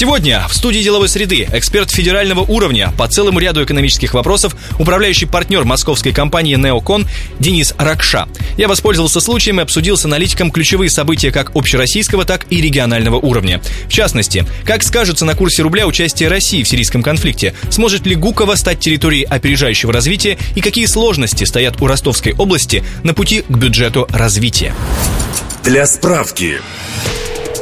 Сегодня в студии деловой среды эксперт федерального уровня по целому ряду экономических вопросов, управляющий партнер московской компании «Неокон» Денис Ракша. Я воспользовался случаем и обсудил с аналитиком ключевые события как общероссийского, так и регионального уровня. В частности, как скажется на курсе рубля участие России в сирийском конфликте, сможет ли Гуково стать территорией опережающего развития и какие сложности стоят у Ростовской области на пути к бюджету развития. Для справки.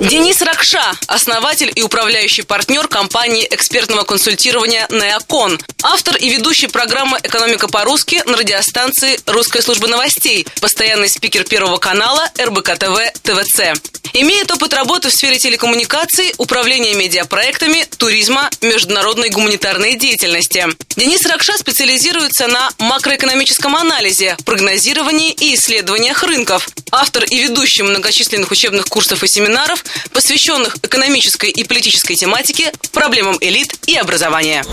Денис Ракша, основатель и управляющий партнер компании экспертного консультирования «Неокон», автор и ведущий программы «Экономика по-русски» на радиостанции «Русская служба новостей», постоянный спикер Первого канала РБК ТВ ТВЦ. Имеет опыт работы в сфере телекоммуникаций, управления медиапроектами, туризма, международной гуманитарной деятельности. Денис Ракша специализируется на макроэкономическом анализе, прогнозировании и исследованиях рынков. Автор и ведущий многочисленных учебных курсов и семинаров, посвященных экономической и политической тематике, проблемам элит и образования.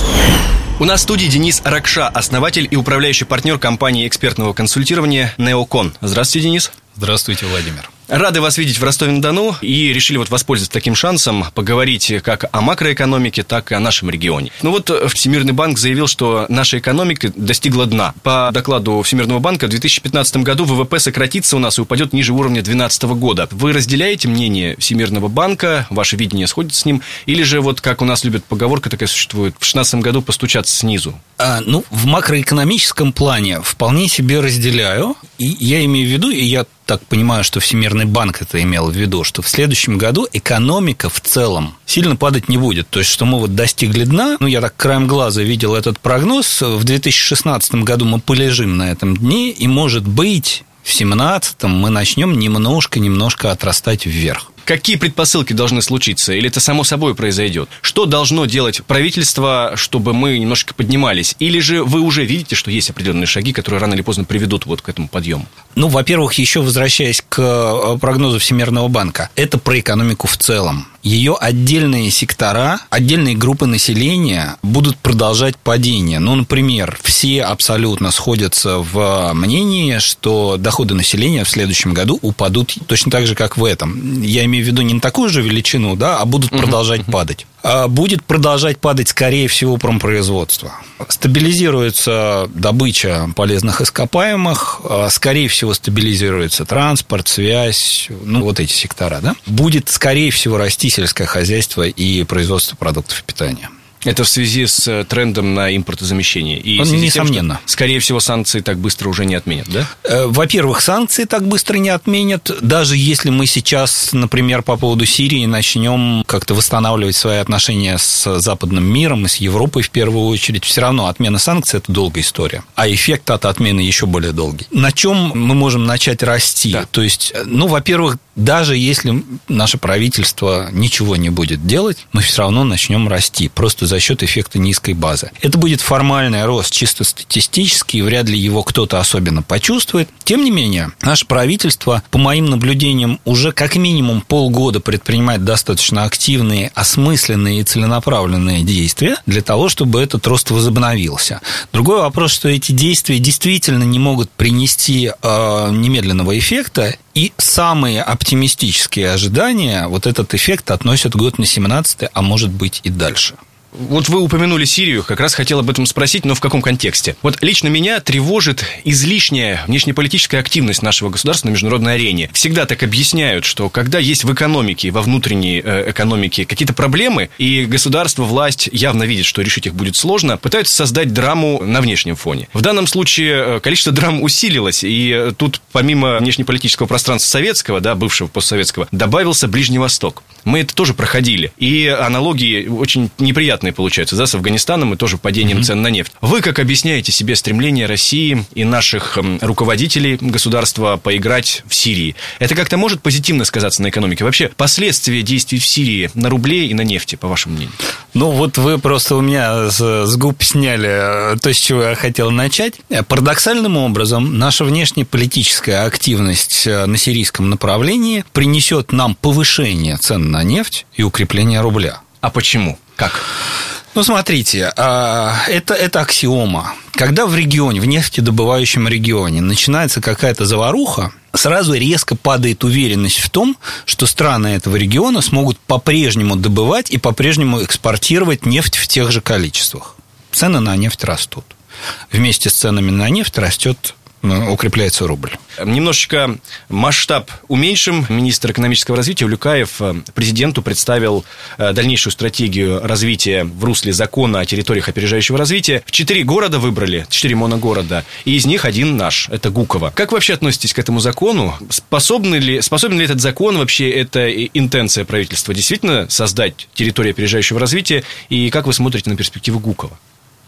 У нас в студии Денис Ракша, основатель и управляющий партнер компании экспертного консультирования «Неокон». Здравствуйте, Денис. Здравствуйте, Владимир. Рады вас видеть в Ростове-на-Дону и решили вот воспользоваться таким шансом поговорить как о макроэкономике, так и о нашем регионе. Ну вот э, Всемирный банк заявил, что наша экономика достигла дна. По докладу Всемирного банка в 2015 году ВВП сократится у нас и упадет ниже уровня 2012 года. Вы разделяете мнение Всемирного банка, ваше видение сходит с ним, или же вот как у нас любят поговорка такая существует, в 2016 году постучаться снизу? А, ну, в макроэкономическом плане вполне себе разделяю. И я имею в виду, и я так понимаю, что Всемирный банк это имел в виду, что в следующем году экономика в целом сильно падать не будет. То есть, что мы вот достигли дна. Ну, я так краем глаза видел этот прогноз. В 2016 году мы полежим на этом дне, и, может быть, в 2017 мы начнем немножко-немножко отрастать вверх. Какие предпосылки должны случиться? Или это само собой произойдет? Что должно делать правительство, чтобы мы немножко поднимались? Или же вы уже видите, что есть определенные шаги, которые рано или поздно приведут вот к этому подъему? Ну, во-первых, еще возвращаясь к э, прогнозу Всемирного банка, это про экономику в целом ее отдельные сектора, отдельные группы населения будут продолжать падение. Ну, например, все абсолютно сходятся в мнении, что доходы населения в следующем году упадут точно так же, как в этом. Я имею в виду не на такую же величину, да, а будут продолжать uh-huh. падать. А будет продолжать падать, скорее всего, промпроизводство. Стабилизируется добыча полезных ископаемых, а, скорее всего, стабилизируется транспорт, связь, ну, вот эти сектора, да. Будет, скорее всего, расти сельское хозяйство и производство продуктов питания. Это в связи с э, трендом на импортозамещение. И Он, несомненно. Тем, скорее всего, санкции так быстро уже не отменят, да? Э, во-первых, санкции так быстро не отменят. Даже если мы сейчас, например, по поводу Сирии начнем как-то восстанавливать свои отношения с западным миром и с Европой в первую очередь, все равно отмена санкций – это долгая история. А эффект от отмены еще более долгий. На чем мы можем начать расти? Да. То есть, э, ну, во-первых, даже если наше правительство ничего не будет делать, мы все равно начнем расти. Просто за за счет эффекта низкой базы. Это будет формальный рост, чисто статистический, вряд ли его кто-то особенно почувствует. Тем не менее, наше правительство, по моим наблюдениям, уже как минимум полгода предпринимает достаточно активные, осмысленные и целенаправленные действия для того, чтобы этот рост возобновился. Другой вопрос, что эти действия действительно не могут принести э, немедленного эффекта, и самые оптимистические ожидания вот этот эффект относят год на 17 а может быть и дальше. Вот вы упомянули Сирию, как раз хотел об этом спросить, но в каком контексте? Вот лично меня тревожит излишняя внешнеполитическая активность нашего государства на международной арене. Всегда так объясняют, что когда есть в экономике, во внутренней э, экономике какие-то проблемы, и государство, власть явно видит, что решить их будет сложно, пытаются создать драму на внешнем фоне. В данном случае э, количество драм усилилось, и э, тут помимо внешнеполитического пространства советского, да, бывшего постсоветского, добавился Ближний Восток. Мы это тоже проходили, и аналогии очень неприятные обратные получаются, да, с Афганистаном и тоже падением mm-hmm. цен на нефть. Вы как объясняете себе стремление России и наших эм, руководителей государства поиграть в Сирии? Это как-то может позитивно сказаться на экономике? Вообще, последствия действий в Сирии на рубле и на нефти, по вашему мнению? Ну, вот вы просто у меня с, с губ сняли э, то, с чего я хотел начать. Парадоксальным образом, наша внешнеполитическая активность э, на сирийском направлении принесет нам повышение цен на нефть и укрепление рубля. А почему? Как? Ну, смотрите, а, это, это аксиома. Когда в регионе, в нефтедобывающем регионе начинается какая-то заваруха, сразу резко падает уверенность в том, что страны этого региона смогут по-прежнему добывать и по-прежнему экспортировать нефть в тех же количествах. Цены на нефть растут. Вместе с ценами на нефть растет укрепляется рубль. Немножечко масштаб уменьшим. Министр экономического развития Улюкаев э, президенту представил э, дальнейшую стратегию развития в русле закона о территориях опережающего развития. Четыре города выбрали, четыре моногорода, и из них один наш, это Гуково. Как вы вообще относитесь к этому закону? Способны ли, способен ли этот закон, вообще это интенция правительства, действительно создать территорию опережающего развития? И как вы смотрите на перспективы Гукова?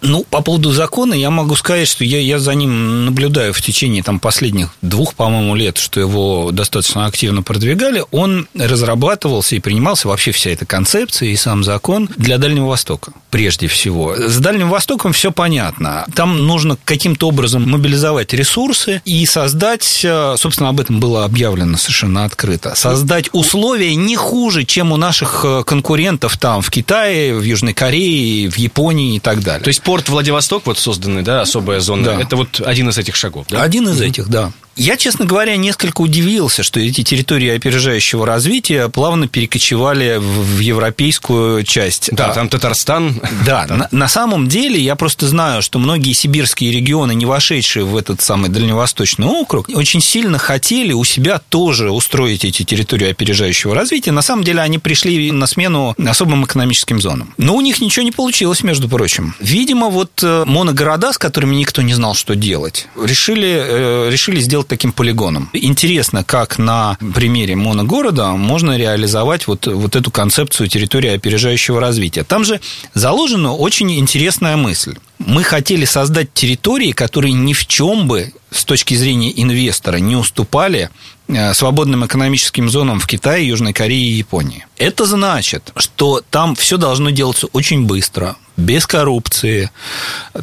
Ну, по поводу закона я могу сказать, что я, я за ним наблюдаю в течение там, последних двух, по-моему, лет, что его достаточно активно продвигали. Он разрабатывался и принимался вообще вся эта концепция и сам закон для Дальнего Востока, прежде всего. С Дальним Востоком все понятно. Там нужно каким-то образом мобилизовать ресурсы и создать, э, собственно, об этом было объявлено совершенно открыто, создать условия не хуже, чем у наших э, конкурентов там в Китае, в Южной Корее, в Японии и так далее. То есть порт Владивосток, вот созданный, да, особая зона, да. это вот один из этих шагов, да? Один из этих, да. Я, честно говоря, несколько удивился, что эти территории опережающего развития плавно перекочевали в европейскую часть. Да, а, там Татарстан. Да, на, на самом деле я просто знаю, что многие сибирские регионы, не вошедшие в этот самый дальневосточный округ, очень сильно хотели у себя тоже устроить эти территории опережающего развития. На самом деле они пришли на смену особым экономическим зонам. Но у них ничего не получилось, между прочим. Видимо, вот э, моногорода, с которыми никто не знал, что делать, решили, э, решили сделать таким полигоном. Интересно, как на примере моногорода можно реализовать вот, вот эту концепцию территории опережающего развития. Там же заложена очень интересная мысль. Мы хотели создать территории, которые ни в чем бы с точки зрения инвестора не уступали э, свободным экономическим зонам в Китае, Южной Корее и Японии. Это значит, что там все должно делаться очень быстро, без коррупции,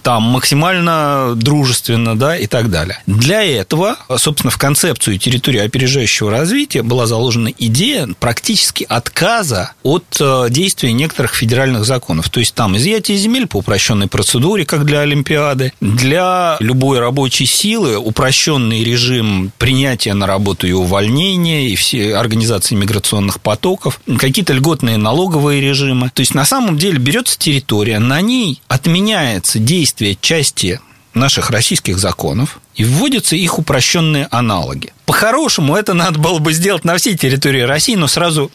там максимально дружественно, да, и так далее. Для этого, собственно, в концепцию территории опережающего развития была заложена идея практически отказа от э, действия некоторых федеральных законов. То есть там изъятие земель по упрощенной процедуре, как для Олимпиады, для любой рабочей силы упрощенный режим принятия на работу и увольнения, и все организации миграционных потоков, какие-то льготные налоговые режимы. То есть на самом деле берется территория, на ней отменяется действие части наших российских законов и вводятся их упрощенные аналоги. По-хорошему, это надо было бы сделать на всей территории России, но сразу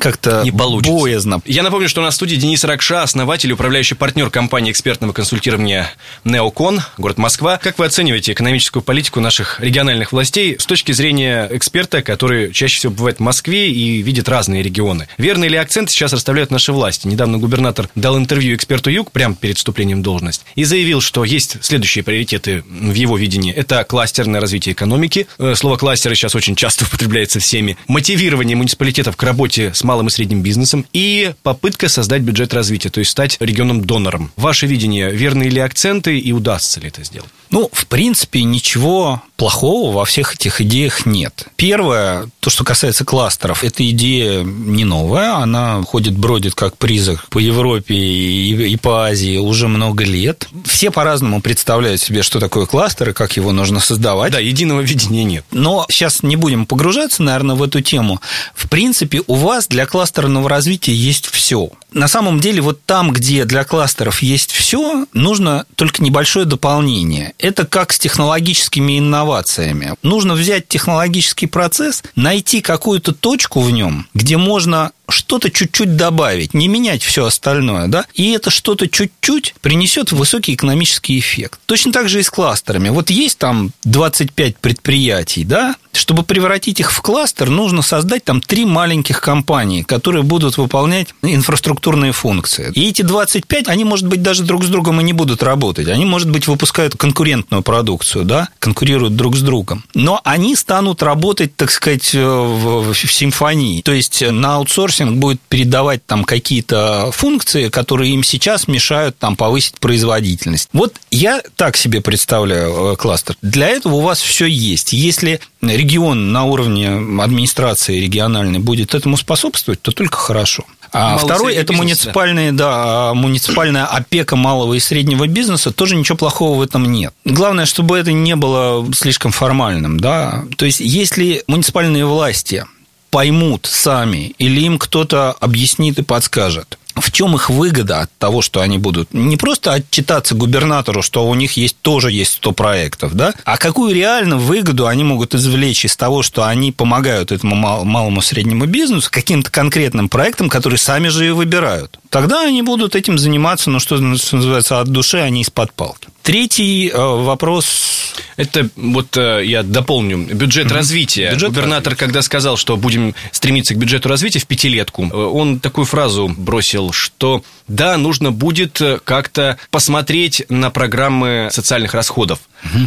как-то не получится. боязно. Я напомню, что у нас в студии Денис Ракша, основатель и управляющий партнер компании экспертного консультирования «Неокон», город Москва. Как вы оцениваете экономическую политику наших региональных властей с точки зрения эксперта, который чаще всего бывает в Москве и видит разные регионы? Верный ли акцент сейчас расставляют наши власти? Недавно губернатор дал интервью эксперту Юг прямо перед вступлением в должность и заявил, что есть следующие приоритеты в его видении. Это кластерное развитие экономики. Э, слово кластеры сейчас очень часто употребляется всеми, мотивирование муниципалитетов к работе с малым и средним бизнесом и попытка создать бюджет развития, то есть стать регионом-донором. Ваше видение, верные ли акценты и удастся ли это сделать? Ну, в принципе, ничего плохого во всех этих идеях нет. Первое, то, что касается кластеров, эта идея не новая, она ходит, бродит как призрак по Европе и по Азии уже много лет. Все по-разному представляют себе, что такое кластер и как его нужно создавать. Да, единого видения нет. Но сейчас не будем погружаться, наверное, в эту тему. В принципе, у вас для кластерного развития есть все. На самом деле, вот там, где для кластеров есть все, нужно только небольшое дополнение. Это как с технологическими инновациями. Нужно взять технологический процесс, найти какую-то точку в нем, где можно что-то чуть-чуть добавить, не менять все остальное, да, и это что-то чуть-чуть принесет высокий экономический эффект. Точно так же и с кластерами. Вот есть там 25 предприятий, да, Чтобы превратить их в кластер, нужно создать там три маленьких компании, которые будут выполнять инфраструктурные функции. И эти 25, они, может быть, даже друг с другом и не будут работать. Они, может быть, выпускают конкурентную продукцию, да, конкурируют друг с другом. Но они станут работать, так сказать, в, в симфонии. То есть на аутсорсинг будет передавать там какие-то функции, которые им сейчас мешают там повысить производительность. Вот я так себе представляю э, кластер. Для этого у вас все есть. Если регион на уровне администрации региональной будет этому способствовать, то только хорошо. А Малый второй это муниципальные, да. да, муниципальная опека малого и среднего бизнеса, тоже ничего плохого в этом нет. Главное, чтобы это не было слишком формальным, да. То есть, если муниципальные власти поймут сами, или им кто-то объяснит и подскажет, в чем их выгода от того, что они будут не просто отчитаться губернатору, что у них есть тоже есть 100 проектов, да, а какую реально выгоду они могут извлечь из того, что они помогают этому малому среднему бизнесу каким-то конкретным проектам, которые сами же и выбирают. Тогда они будут этим заниматься, ну, что называется, от души, а не из-под палки. Третий э, вопрос. Это вот э, я дополню. Бюджет mm-hmm. развития. Бюджет Губернатор, развития. когда сказал, что будем стремиться к бюджету развития в пятилетку, э, он такую фразу бросил, что да, нужно будет как-то посмотреть на программы социальных расходов.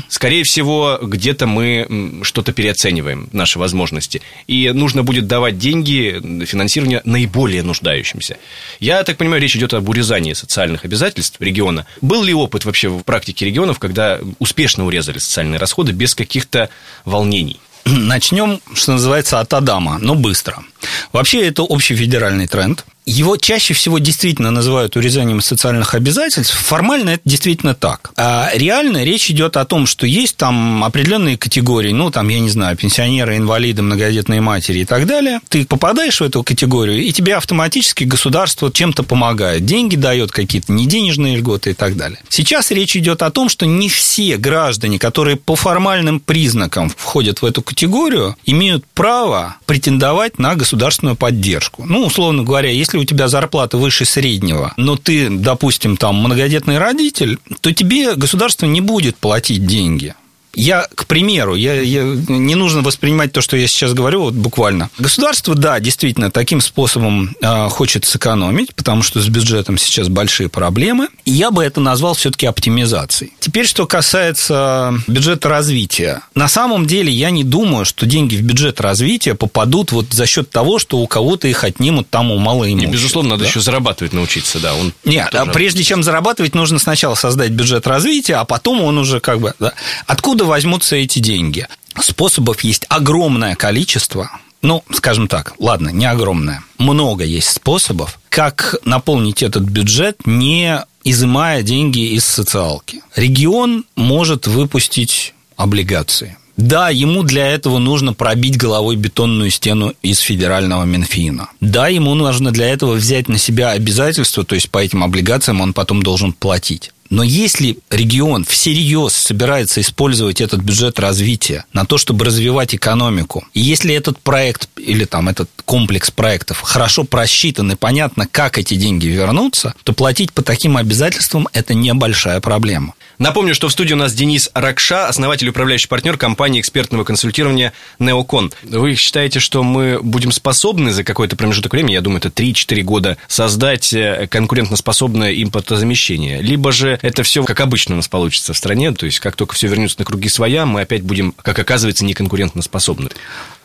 Скорее всего, где-то мы что-то переоцениваем, наши возможности. И нужно будет давать деньги, финансирование наиболее нуждающимся. Я так понимаю, речь идет об урезании социальных обязательств региона. Был ли опыт вообще в практике регионов, когда успешно урезали социальные расходы без каких-то волнений? Начнем, что называется, от Адама, но быстро. Вообще, это общий федеральный тренд. Его чаще всего действительно называют урезанием социальных обязательств. Формально это действительно так. А реально речь идет о том, что есть там определенные категории, ну, там, я не знаю, пенсионеры, инвалиды, многодетные матери и так далее. Ты попадаешь в эту категорию, и тебе автоматически государство чем-то помогает. Деньги дает какие-то неденежные льготы и так далее. Сейчас речь идет о том, что не все граждане, которые по формальным признакам входят в эту категорию, имеют право претендовать на государственную поддержку. Ну, условно говоря, если если у тебя зарплата выше среднего, но ты, допустим, там многодетный родитель, то тебе государство не будет платить деньги. Я, к примеру, я, я, не нужно воспринимать то, что я сейчас говорю, вот буквально. Государство, да, действительно, таким способом э, хочет сэкономить, потому что с бюджетом сейчас большие проблемы. И я бы это назвал все-таки оптимизацией. Теперь, что касается бюджета развития. На самом деле, я не думаю, что деньги в бюджет развития попадут вот за счет того, что у кого-то их отнимут там у малоимущих. И, безусловно, надо да? еще зарабатывать научиться, да. Он Нет, а прежде чем зарабатывать, нужно сначала создать бюджет развития, а потом он уже как бы... Да. Откуда откуда возьмутся эти деньги? Способов есть огромное количество. Ну, скажем так, ладно, не огромное. Много есть способов, как наполнить этот бюджет, не изымая деньги из социалки. Регион может выпустить облигации. Да, ему для этого нужно пробить головой бетонную стену из федерального Минфина. Да, ему нужно для этого взять на себя обязательства, то есть по этим облигациям он потом должен платить. Но если регион всерьез собирается использовать этот бюджет развития на то, чтобы развивать экономику, и если этот проект или там этот комплекс проектов хорошо просчитан и понятно, как эти деньги вернутся, то платить по таким обязательствам – это небольшая проблема. Напомню, что в студии у нас Денис Ракша, основатель и управляющий партнер компании экспертного консультирования «Неокон». Вы считаете, что мы будем способны за какой-то промежуток времени, я думаю, это 3-4 года, создать э, конкурентоспособное импортозамещение? Либо же это все, как обычно у нас получится в стране, то есть как только все вернется на круги своя, мы опять будем, как оказывается, неконкурентоспособны?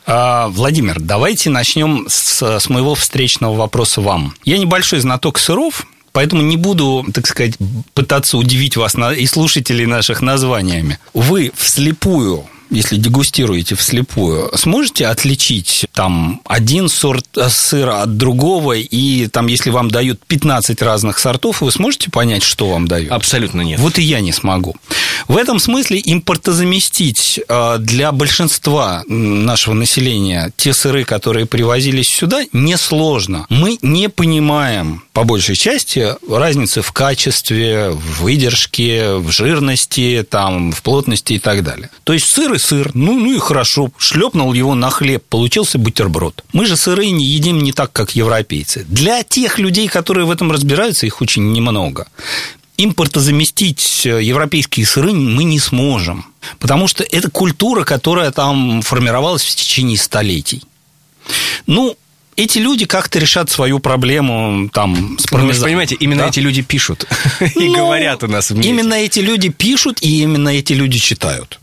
А, Владимир, давайте начнем с, с моего встречного вопроса вам. Я небольшой знаток сыров, Поэтому не буду, так сказать, пытаться удивить вас и слушателей наших названиями. Вы вслепую если дегустируете вслепую, сможете отличить там один сорт э, сыра от другого, и там, если вам дают 15 разных сортов, вы сможете понять, что вам дают? Абсолютно нет. Вот и я не смогу. В этом смысле импортозаместить э, для большинства нашего населения те сыры, которые привозились сюда, несложно. Мы не понимаем, по большей части, разницы в качестве, в выдержке, в жирности, там, в плотности и так далее. То есть сыр и сыр, ну, ну и хорошо, шлепнул его на хлеб, получился бутерброд. Мы же сыры не едим не так, как европейцы. Для тех людей, которые в этом разбираются, их очень немного. импортозаместить европейские сыры мы не сможем, потому что это культура, которая там формировалась в течение столетий. Ну, эти люди как-то решат свою проблему там с пармезаном. Ну, вы понимаете, именно да? эти люди пишут и ну, говорят у нас в мире. Именно эти люди пишут, и именно эти люди читают.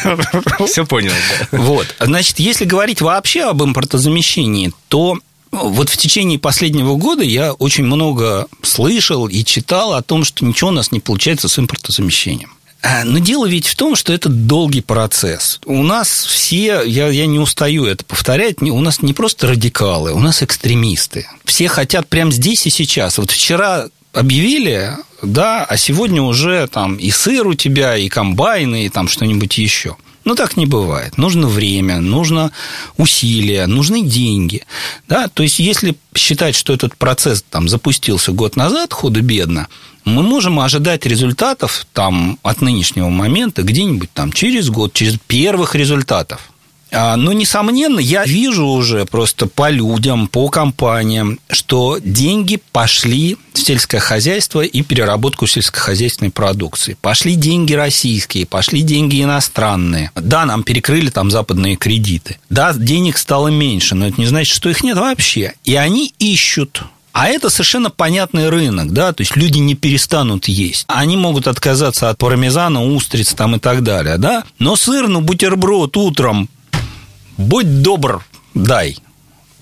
Все понял. Вот. Значит, если говорить вообще об импортозамещении, то вот в течение последнего года я очень много слышал и читал о том, что ничего у нас не получается с импортозамещением. А, но дело ведь в том, что это долгий процесс. У нас все, я, я не устаю это повторять, у нас не просто радикалы, у нас экстремисты. Все хотят прямо здесь и сейчас. Вот вчера объявили, да, а сегодня уже там и сыр у тебя, и комбайны, и там что-нибудь еще. Но так не бывает. Нужно время, нужно усилия, нужны деньги. Да? То есть, если считать, что этот процесс там, запустился год назад худо-бедно, мы можем ожидать результатов там, от нынешнего момента где-нибудь там, через год, через первых результатов. А, но, несомненно, я вижу уже просто по людям, по компаниям, что деньги пошли в сельское хозяйство и переработку сельскохозяйственной продукции. Пошли деньги российские, пошли деньги иностранные. Да, нам перекрыли там западные кредиты. Да, денег стало меньше, но это не значит, что их нет вообще. И они ищут а это совершенно понятный рынок, да, то есть люди не перестанут есть. Они могут отказаться от пармезана, устриц там и так далее, да, но сыр, ну, бутерброд утром будь добр, дай.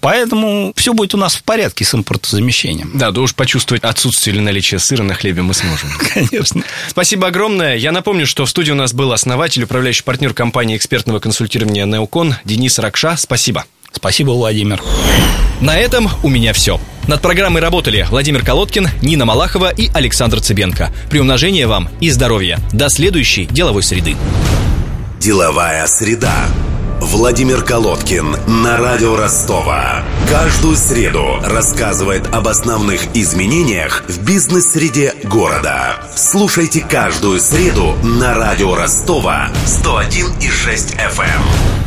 Поэтому все будет у нас в порядке с импортозамещением. Да, да уж почувствовать отсутствие или наличие сыра на хлебе мы сможем. Конечно. Спасибо огромное. Я напомню, что в студии у нас был основатель, управляющий партнер компании экспертного консультирования «Неокон» Денис Ракша. Спасибо. Спасибо, Владимир. На этом у меня все. Над программой работали Владимир Колодкин, Нина Малахова и Александр Цыбенко. При умножении вам и здоровья. До следующей деловой среды. Деловая среда. Владимир Колодкин на радио Ростова. Каждую среду рассказывает об основных изменениях в бизнес-среде города. Слушайте каждую среду на радио Ростова 101,6 FM.